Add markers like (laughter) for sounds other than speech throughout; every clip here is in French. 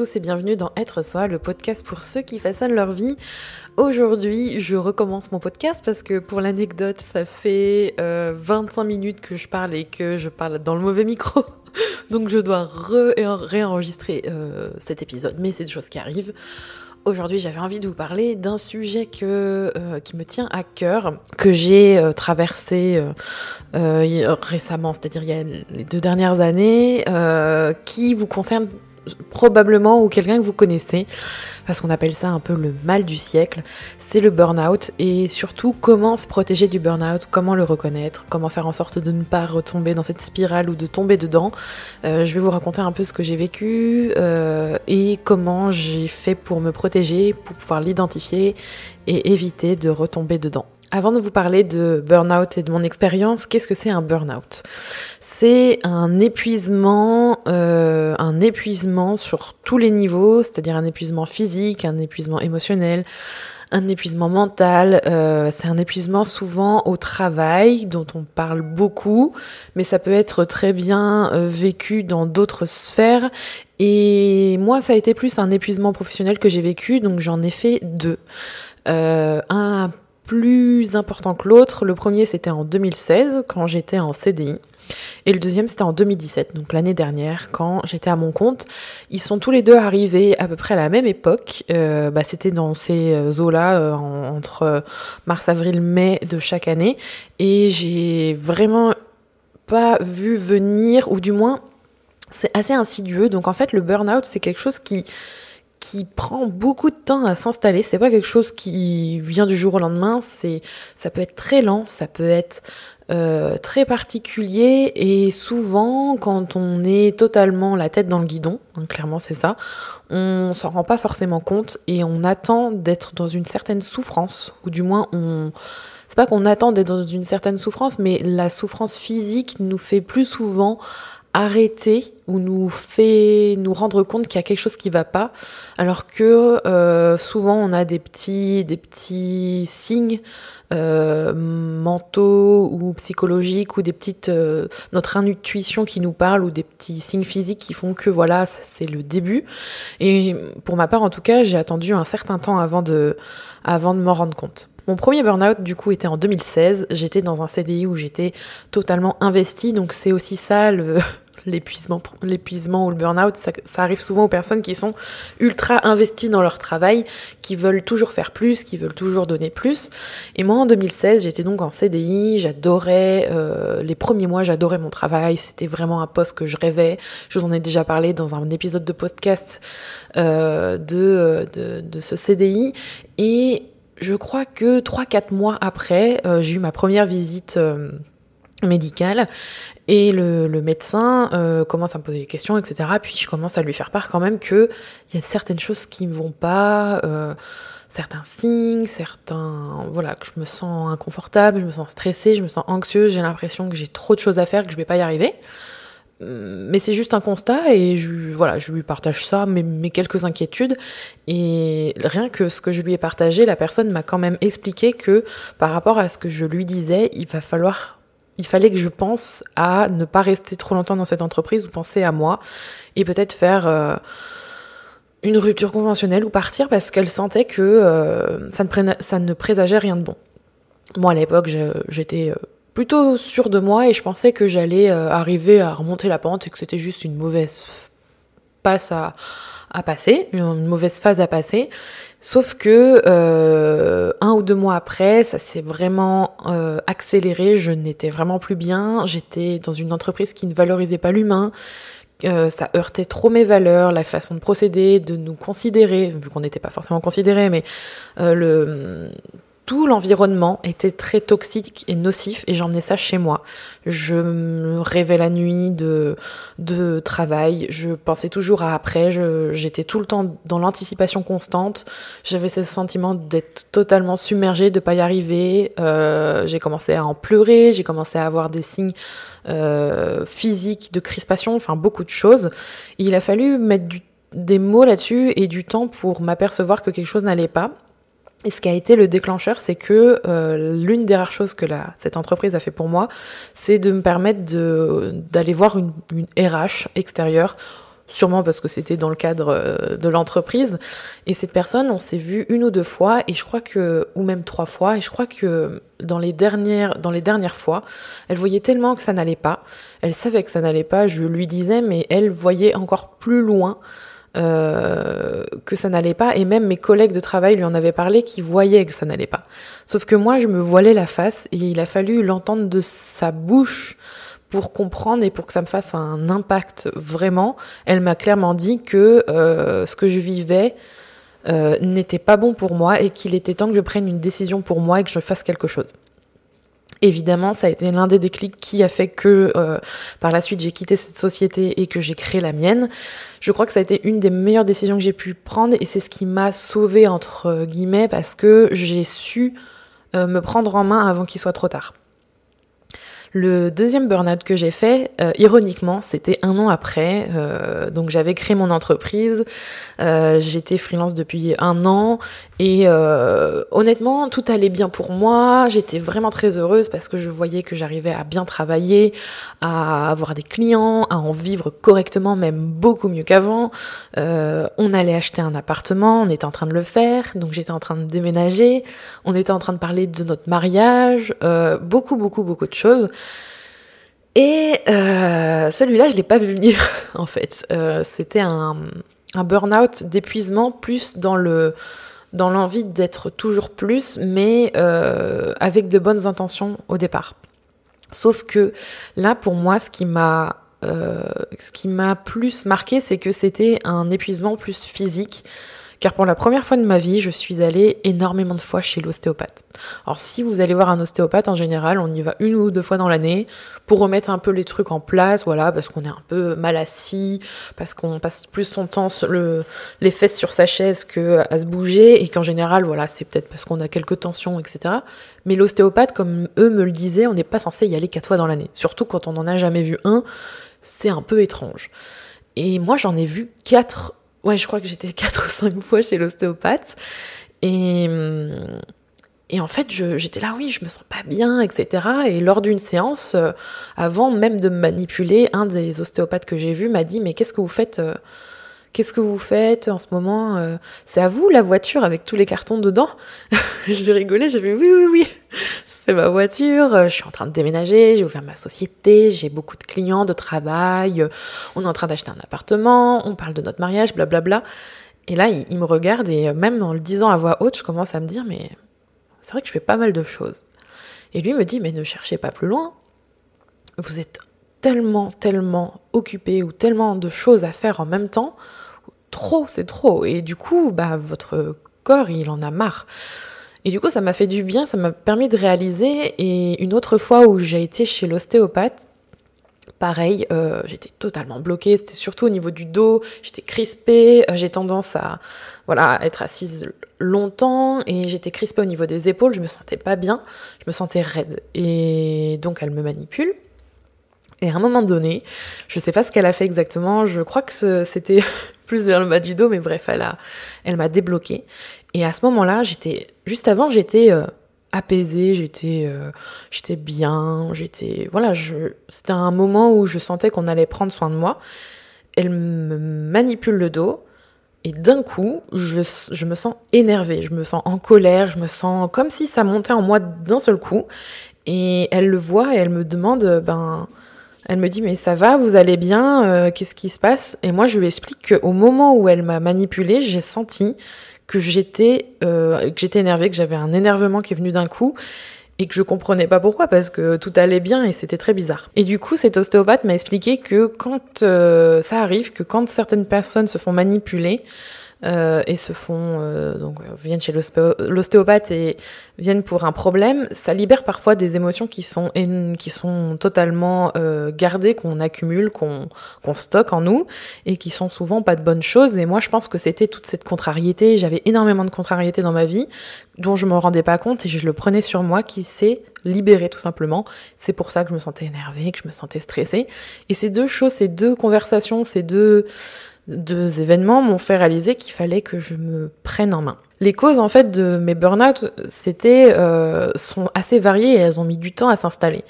tous et bienvenue dans Être Soi, le podcast pour ceux qui façonnent leur vie. Aujourd'hui, je recommence mon podcast parce que pour l'anecdote, ça fait 25 euh, minutes que je parle et que je parle dans le mauvais micro. (laughs) Donc je dois réenregistrer euh, cet épisode, mais c'est des choses qui arrivent. Aujourd'hui, j'avais envie de vous parler d'un sujet que, euh, qui me tient à cœur, que j'ai traversé récemment, c'est-à-dire il y a les deux dernières années, qui vous concerne probablement ou quelqu'un que vous connaissez, parce qu'on appelle ça un peu le mal du siècle, c'est le burn-out et surtout comment se protéger du burn-out, comment le reconnaître, comment faire en sorte de ne pas retomber dans cette spirale ou de tomber dedans. Euh, je vais vous raconter un peu ce que j'ai vécu euh, et comment j'ai fait pour me protéger, pour pouvoir l'identifier et éviter de retomber dedans. Avant de vous parler de burn-out et de mon expérience, qu'est-ce que c'est un burn-out? C'est un épuisement, euh, un épuisement sur tous les niveaux, c'est-à-dire un épuisement physique, un épuisement émotionnel, un épuisement mental. Euh, c'est un épuisement souvent au travail dont on parle beaucoup, mais ça peut être très bien euh, vécu dans d'autres sphères. Et moi, ça a été plus un épuisement professionnel que j'ai vécu, donc j'en ai fait deux. Un plus important que l'autre. Le premier, c'était en 2016, quand j'étais en CDI. Et le deuxième, c'était en 2017, donc l'année dernière, quand j'étais à mon compte. Ils sont tous les deux arrivés à peu près à la même époque. Euh, bah, c'était dans ces euh, eaux-là, euh, entre mars, avril, mai de chaque année. Et j'ai vraiment pas vu venir, ou du moins, c'est assez insidieux. Donc en fait, le burn-out, c'est quelque chose qui qui prend beaucoup de temps à s'installer. C'est pas quelque chose qui vient du jour au lendemain. C'est, ça peut être très lent, ça peut être euh, très particulier et souvent quand on est totalement la tête dans le guidon, hein, clairement c'est ça, on s'en rend pas forcément compte et on attend d'être dans une certaine souffrance ou du moins on c'est pas qu'on attend d'être dans une certaine souffrance, mais la souffrance physique nous fait plus souvent arrêter ou nous fait nous rendre compte qu'il y a quelque chose qui va pas alors que euh, souvent on a des petits des petits signes euh, mentaux ou psychologiques ou des petites euh, notre intuition qui nous parle ou des petits signes physiques qui font que voilà c'est le début et pour ma part en tout cas j'ai attendu un certain temps avant de avant de m'en rendre compte mon premier burn-out, du coup, était en 2016. J'étais dans un CDI où j'étais totalement investie. Donc, c'est aussi ça l'épuisement, l'épuisement ou le burn-out, ça, arrive souvent aux personnes qui sont ultra investies dans leur travail, qui veulent toujours faire plus, qui veulent toujours donner plus. Et moi, en 2016, j'étais donc en CDI, j'adorais, euh, les premiers mois, j'adorais mon travail, c'était vraiment un poste que je rêvais. Je vous en ai déjà parlé dans un épisode de podcast euh, de, de, de, ce CDI. Et je crois que 3-4 mois après, euh, j'ai eu ma première visite euh, médicale et le, médecin euh, commence à me poser des questions, etc. Puis je commence à lui faire part quand même qu'il y a certaines choses qui ne vont pas, certains signes, certains... Voilà, que je me sens inconfortable, je me sens stressée, je me sens anxieuse, j'ai l'impression que j'ai trop de choses à faire, que je ne vais pas y arriver mais c'est juste un constat et je, voilà, je lui partage ça, mes, mes, quelques inquiétudes. Et rien que ce que je lui ai partagé, la personne m'a quand même expliqué que par rapport à ce que je lui disais, il va falloir, il fallait que je pense à ne pas rester trop longtemps dans cette entreprise ou penser à moi et peut-être faire euh, une rupture conventionnelle ou partir parce qu'elle sentait que euh, ça, ne présageait rien de bon. Moi, à l'époque, j'étais euh, plutôt sûre de moi et je pensais que j'allais arriver à remonter la pente et que c'était juste une mauvaise passe à, passer, une mauvaise phase à passer. Sauf que euh, un ou deux mois après, ça s'est vraiment euh, accéléré. Je n'étais vraiment plus bien. J'étais dans une entreprise qui ne valorisait pas l'humain. ça heurtait trop mes valeurs, la façon de procéder, de nous considérer, vu qu'on n'était pas forcément considérés, mais le tout l'environnement était très toxique et nocif et j'emmenais ça chez moi. Je me rêvais la nuit de, de travail, je pensais toujours à après, j'étais tout le temps dans l'anticipation constante, j'avais ce sentiment d'être totalement submergée, de pas y arriver, euh, j'ai commencé à en pleurer, j'ai commencé à avoir des signes euh, physiques de crispation, enfin beaucoup de choses. il a fallu mettre des mots là-dessus et du temps pour m'apercevoir que quelque chose n'allait pas. Et ce qui a été le déclencheur, c'est que euh, l'une des rares choses que la, cette entreprise a fait pour moi, c'est de me permettre d'aller voir une, une, RH extérieure sûrement parce que c'était dans le cadre euh, de l'entreprise. Et cette personne, on s'est vu une ou deux fois, et je crois que, ou même trois fois, et je crois que dans les dernières, dans les dernières fois, elle voyait tellement que ça n'allait pas. Elle savait que ça n'allait pas, je lui disais, mais elle voyait encore plus loin. Euh, que ça n'allait pas et même mes collègues de travail lui en avaient parlé qui voyaient que ça n'allait pas. Sauf que moi je me voilais la face et il a fallu l'entendre de sa bouche pour comprendre et pour que ça me fasse un impact vraiment, elle m'a clairement dit que euh, ce que je vivais euh, n'était pas bon pour moi et qu'il était temps que je prenne une décision pour moi et que je fasse quelque chose. Évidemment, ça a été l'un des déclics qui a fait que euh, par la suite j'ai quitté cette société et que j'ai créé la mienne. Je crois que ça a été une des meilleures décisions que j'ai pu prendre et c'est ce qui m'a sauvée entre guillemets parce que j'ai su me prendre en main avant qu'il soit trop tard. Le deuxième burn-out que j'ai fait, euh, ironiquement, c'était un an après. Euh, donc j'avais créé mon entreprise, euh, j'étais freelance depuis un an et honnêtement, tout allait bien pour moi. J'étais vraiment très heureuse parce que je voyais que j'arrivais à bien travailler, à avoir des clients, à en vivre correctement, même beaucoup mieux qu'avant. on allait acheter un appartement, on était en train de le faire, donc j'étais en train de déménager, on était en train de parler de notre mariage, beaucoup, beaucoup, beaucoup de choses. Et euh, celui-là, je l'ai pas vu venir, (laughs) en fait. Euh, c'était un, un burn-out d'épuisement, plus dans le dans l'envie d'être toujours plus, mais euh, avec de bonnes intentions au départ. Sauf que là, pour moi, ce qui m'a ce qui m'a plus marqué, c'est que c'était un épuisement plus physique car pour la première fois de ma vie, je suis allée énormément de fois chez l'ostéopathe. Alors si vous allez voir un ostéopathe, en général, on y va une ou deux fois dans l'année pour remettre un peu les trucs en place, voilà, parce qu'on est un peu mal assis, parce qu'on passe plus son temps le, les fesses sur sa chaise que à se bouger, et qu'en général, voilà, c'est peut-être parce qu'on a quelques tensions, etc. Mais l'ostéopathe, comme eux me le disaient, on n'est pas censé y aller quatre fois dans l'année. Surtout quand on n'en a jamais vu un, c'est un peu étrange. Et moi, j'en ai vu quatre ouais, je crois que j'étais (laughs) quatre ou cinq fois chez l'ostéopathe. Et, en fait, j'étais là, oui, je me sens pas bien, etc. Et lors d'une séance, euh, avant même de me manipuler, un des ostéopathes que j'ai vu m'a dit, mais qu'est-ce que vous faites euh, Qu'est-ce que vous faites en ce moment euh, C'est à vous la voiture avec tous les cartons dedans (laughs) Je rigolais, j'ai fait oui, oui, oui, c'est ma voiture, je suis en train de déménager, j'ai ouvert ma société, j'ai beaucoup de clients, de travail, on est en train d'acheter un appartement, on parle de notre mariage, blablabla. Et là, il, me regarde et même en le disant à voix haute, je commence à me dire, mais c'est vrai que je fais pas mal de choses. Et lui me dit, mais ne cherchez pas plus loin. Vous êtes tellement, tellement occupé ou tellement de choses à faire en même temps trop, c'est trop. Et du coup, bah, votre corps, il en a marre. Et du coup, ça m'a fait du bien, ça m'a permis de réaliser. Et une autre fois où j'ai été chez l'ostéopathe, pareil, euh, j'étais totalement bloquée. C'était surtout au niveau du dos, j'étais crispée. Euh, j'ai tendance à, voilà, être assise longtemps et j'étais crispée au niveau des épaules. Je me sentais pas bien, je me sentais raide. Et donc, elle me manipule. Et à un moment donné, je sais pas ce qu'elle a fait exactement, je crois que c'était plus vers le bas du dos, mais bref, elle a, elle m'a débloqué. Et à ce moment-là, j'étais, juste avant, j'étais euh, apaisée, j'étais, euh, j'étais bien, j'étais, voilà, je, c'était un moment où je sentais qu'on allait prendre soin de moi. Elle me manipule le dos. Et d'un coup, je, je, me sens énervée, je me sens en colère, je me sens comme si ça montait en moi d'un seul coup. Et elle le voit et elle me demande, ben, elle me dit mais ça va, vous allez bien, euh, qu'est-ce qui se passe? Et moi je lui explique qu'au moment où elle m'a manipulée, j'ai senti que j'étais euh, que j'étais énervée, que j'avais un énervement qui est venu d'un coup et que je comprenais pas pourquoi parce que tout allait bien et c'était très bizarre. Et du coup, cet ostéopathe m'a expliqué que quand euh, ça arrive, que quand certaines personnes se font manipuler, euh, et se font euh, donc viennent chez l'ostéopathe et viennent pour un problème, ça libère parfois des émotions qui sont qui sont totalement euh, gardées, qu'on accumule, qu'on qu'on stocke en nous et qui sont souvent pas de bonnes choses. Et moi, je pense que c'était toute cette contrariété. J'avais énormément de contrariété dans ma vie dont je me rendais pas compte et je le prenais sur moi qui s'est libéré tout simplement. C'est pour ça que je me sentais énervée, que je me sentais stressée. Et ces deux choses, ces deux conversations, ces deux deux événements m'ont fait réaliser qu'il fallait que je me prenne en main. Les causes en fait de mes burn-out, c'était euh, sont assez variées et elles ont mis du temps à s'installer.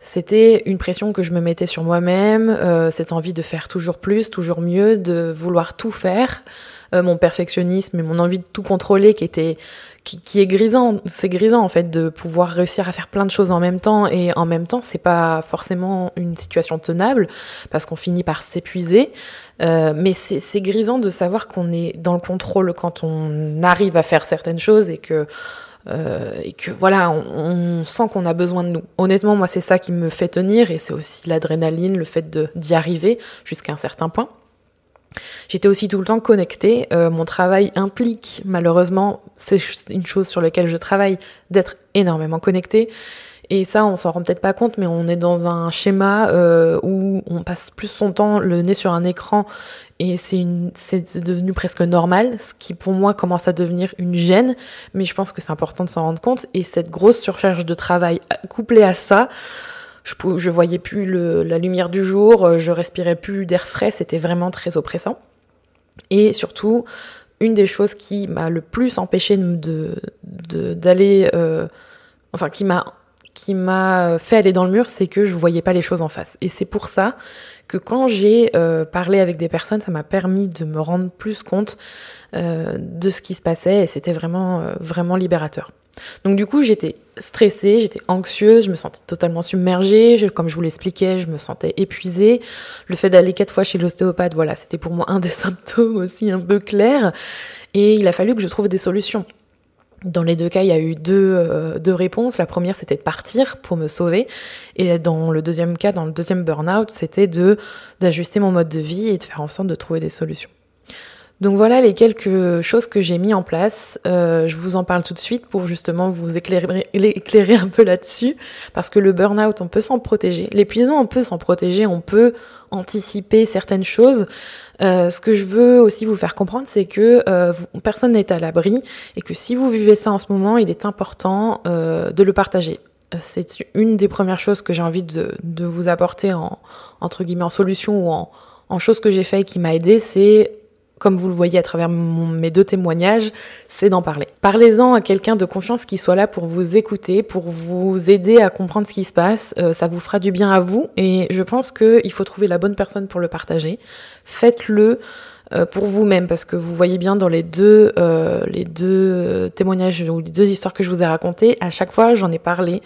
c'était une pression que je me mettais sur moi-même, euh, cette envie de faire toujours plus, toujours mieux, de vouloir tout faire, euh, mon perfectionnisme et mon envie de tout contrôler qui était qui, est grisant, c'est grisant en fait de pouvoir réussir à faire plein de choses en même temps et en même temps c'est pas forcément une situation tenable parce qu'on finit par s'épuiser, euh, mais c'est grisant de savoir qu'on est dans le contrôle quand on arrive à faire certaines choses et que euh, et que voilà, on, sent qu'on a besoin de nous. Honnêtement, moi, c'est ça qui me fait tenir et c'est aussi l'adrénaline, le fait d'y arriver jusqu'à un certain point. J'étais aussi tout le temps connectée. Euh, mon travail implique, malheureusement, c'est une chose sur laquelle je travaille, d'être énormément connectée. Et ça, on s'en rend peut-être pas compte, mais on est dans un schéma euh, où on passe plus son temps le nez sur un écran et c'est devenu presque normal, ce qui pour moi commence à devenir une gêne, mais je pense que c'est important de s'en rendre compte. Et cette grosse surcharge de travail couplée à ça, je, je voyais plus la lumière du jour, je respirais plus d'air frais, c'était vraiment très oppressant. Et surtout, une des choses qui m'a le plus empêché de d'aller, euh, enfin qui m'a qui m'a fait aller dans le mur, c'est que je voyais pas les choses en face. Et c'est pour ça que quand j'ai euh, parlé avec des personnes, ça m'a permis de me rendre plus compte euh, de ce qui se passait et c'était vraiment, euh, vraiment libérateur. Donc du coup, j'étais stressée, j'étais anxieuse, je me sentais totalement submergée, comme je vous l'expliquais, je me sentais épuisée. Le fait d'aller quatre fois chez l'ostéopathe, voilà, c'était pour moi un des (laughs) symptômes aussi un peu clairs. Et il a fallu que je trouve des solutions. Dans les deux cas, il y a eu deux, euh, deux réponses. La première, c'était de partir pour me sauver. Et dans le deuxième cas, dans le deuxième burn-out, c'était de d'ajuster mon mode de vie et de faire en sorte de trouver des solutions. Donc voilà les quelques choses que j'ai mis en place. Euh, je vous en parle tout de suite pour justement vous éclairer, un peu là-dessus. Parce que le burn-out, on peut s'en protéger. L'épuisement, on peut s'en protéger. On peut anticiper certaines choses. Euh, ce que je veux aussi vous faire comprendre, c'est que euh, personne n'est à l'abri et que si vous vivez ça en ce moment, il est important de le partager. C'est une des premières choses que j'ai envie de, de, vous apporter en entre guillemets en solution ou en, en chose que j'ai fait et qui m'a aidé, c'est comme vous le voyez à travers mes deux témoignages, c'est d'en parler. Parlez-en à quelqu'un de confiance qui soit là pour vous écouter, pour vous aider à comprendre ce qui se passe. Euh, ça vous fera du bien à vous et je pense qu'il faut trouver la bonne personne pour le partager. Faites-le euh, pour vous-même parce que vous voyez bien dans les deux, euh, les deux témoignages ou les deux histoires que je vous ai racontées, à chaque fois j'en ai parlé.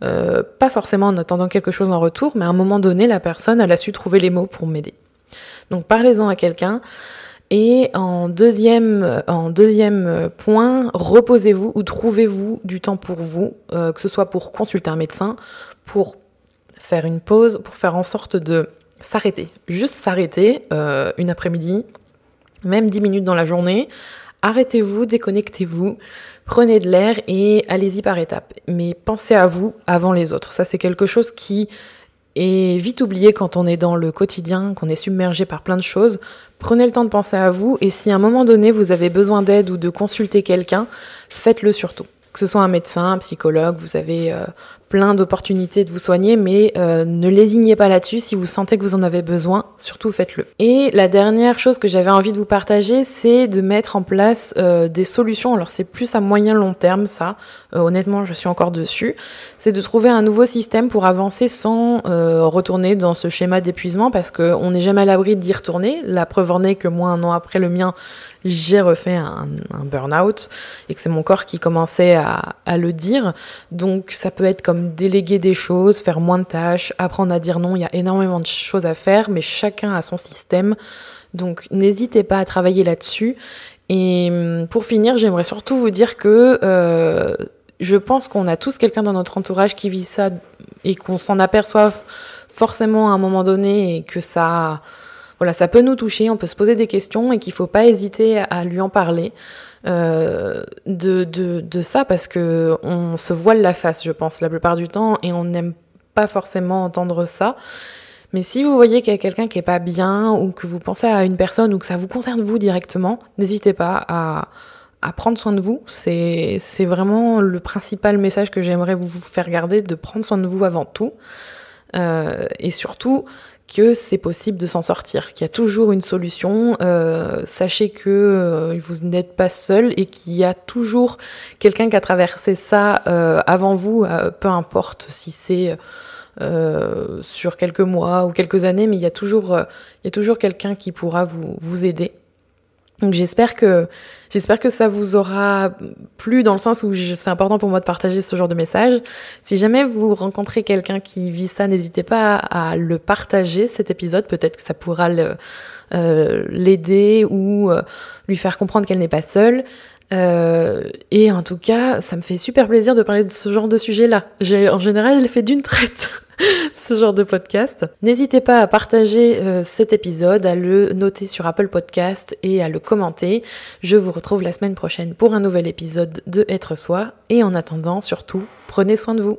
pas forcément en attendant quelque chose en retour, mais à un moment donné, la personne, elle a su trouver les mots pour m'aider. Donc parlez-en à quelqu'un. Et en deuxième, deuxième point, reposez-vous ou trouvez-vous du temps pour vous, euh, que ce soit pour consulter un médecin, pour faire une pause, pour faire en sorte de s'arrêter, juste s'arrêter euh, une après-midi, même 10 minutes dans la journée. Arrêtez-vous, déconnectez-vous, prenez de l'air et allez-y par étapes. Mais pensez à vous avant les autres. Ça, c'est quelque chose qui et vite oublié quand on est dans le quotidien, qu'on est submergé par plein de choses. Prenez le temps de penser à vous et si à un moment donné vous avez besoin d'aide ou de consulter quelqu'un, faites-le surtout. Que ce soit un médecin, un psychologue, vous avez euh, plein d'opportunités de vous soigner, mais euh, ne lésignez pas là-dessus. Si vous sentez que vous en avez besoin, surtout faites-le. Et la dernière chose que j'avais envie de vous partager, c'est de mettre en place euh, des solutions. Alors c'est plus à moyen long terme, ça. Euh, honnêtement, je suis encore dessus. C'est de trouver un nouveau système pour avancer sans retourner dans ce schéma d'épuisement, parce qu'on n'est jamais à l'abri d'y retourner. La preuve en est que moi, un an après le mien, j'ai refait un, un burn-out et que c'est mon corps qui commençait à le dire. Donc ça peut être comme déléguer des choses, faire moins de tâches, apprendre à dire non. Il y a énormément de choses à faire, mais chacun a son système. Donc n'hésitez pas à travailler là-dessus. Et hum, pour finir, j'aimerais surtout vous dire que euh, je pense qu'on a tous quelqu'un dans notre entourage qui vit ça et qu'on s'en aperçoive forcément à un moment donné et que ça, voilà, ça peut nous toucher, on peut se poser des questions et qu'il faut pas hésiter à lui en parler. Euh, de, de, de, ça parce que on se voile la face, je pense, la plupart du temps, et on n'aime pas forcément entendre ça. Mais si vous voyez qu'il y a quelqu'un qui est pas bien, ou que vous pensez à une personne, ou que ça vous concerne vous directement, n'hésitez pas à, à prendre soin de vous. C'est, c'est vraiment le principal message que j'aimerais vous faire garder, de prendre soin de vous avant tout. Euh, et surtout, que c'est possible de s'en sortir, qu'il y a toujours une solution. Euh, sachez que euh, vous n'êtes pas seul et qu'il y a toujours quelqu'un qui a traversé ça euh, avant vous, peu importe si c'est sur quelques mois ou quelques années, mais il y a toujours, il toujours quelqu'un qui pourra vous, vous aider. Donc j'espère que j'espère que ça vous aura plu dans le sens où c'est important pour moi de partager ce genre de message. Si jamais vous rencontrez quelqu'un qui vit ça, n'hésitez pas à le partager cet épisode. Peut-être que ça pourra l'aider ou lui faire comprendre qu'elle n'est pas seule. Euh, et en tout cas, ça me fait super plaisir de parler de ce genre de sujet-là. En général, je l'ai fait d'une traite, (laughs) (laughs) ce genre de podcast. N'hésitez pas à partager euh, cet épisode, à le noter sur Apple Podcast et à le commenter. Je vous retrouve la semaine prochaine pour un nouvel épisode de Être Soi. Et en attendant, surtout, prenez soin de vous.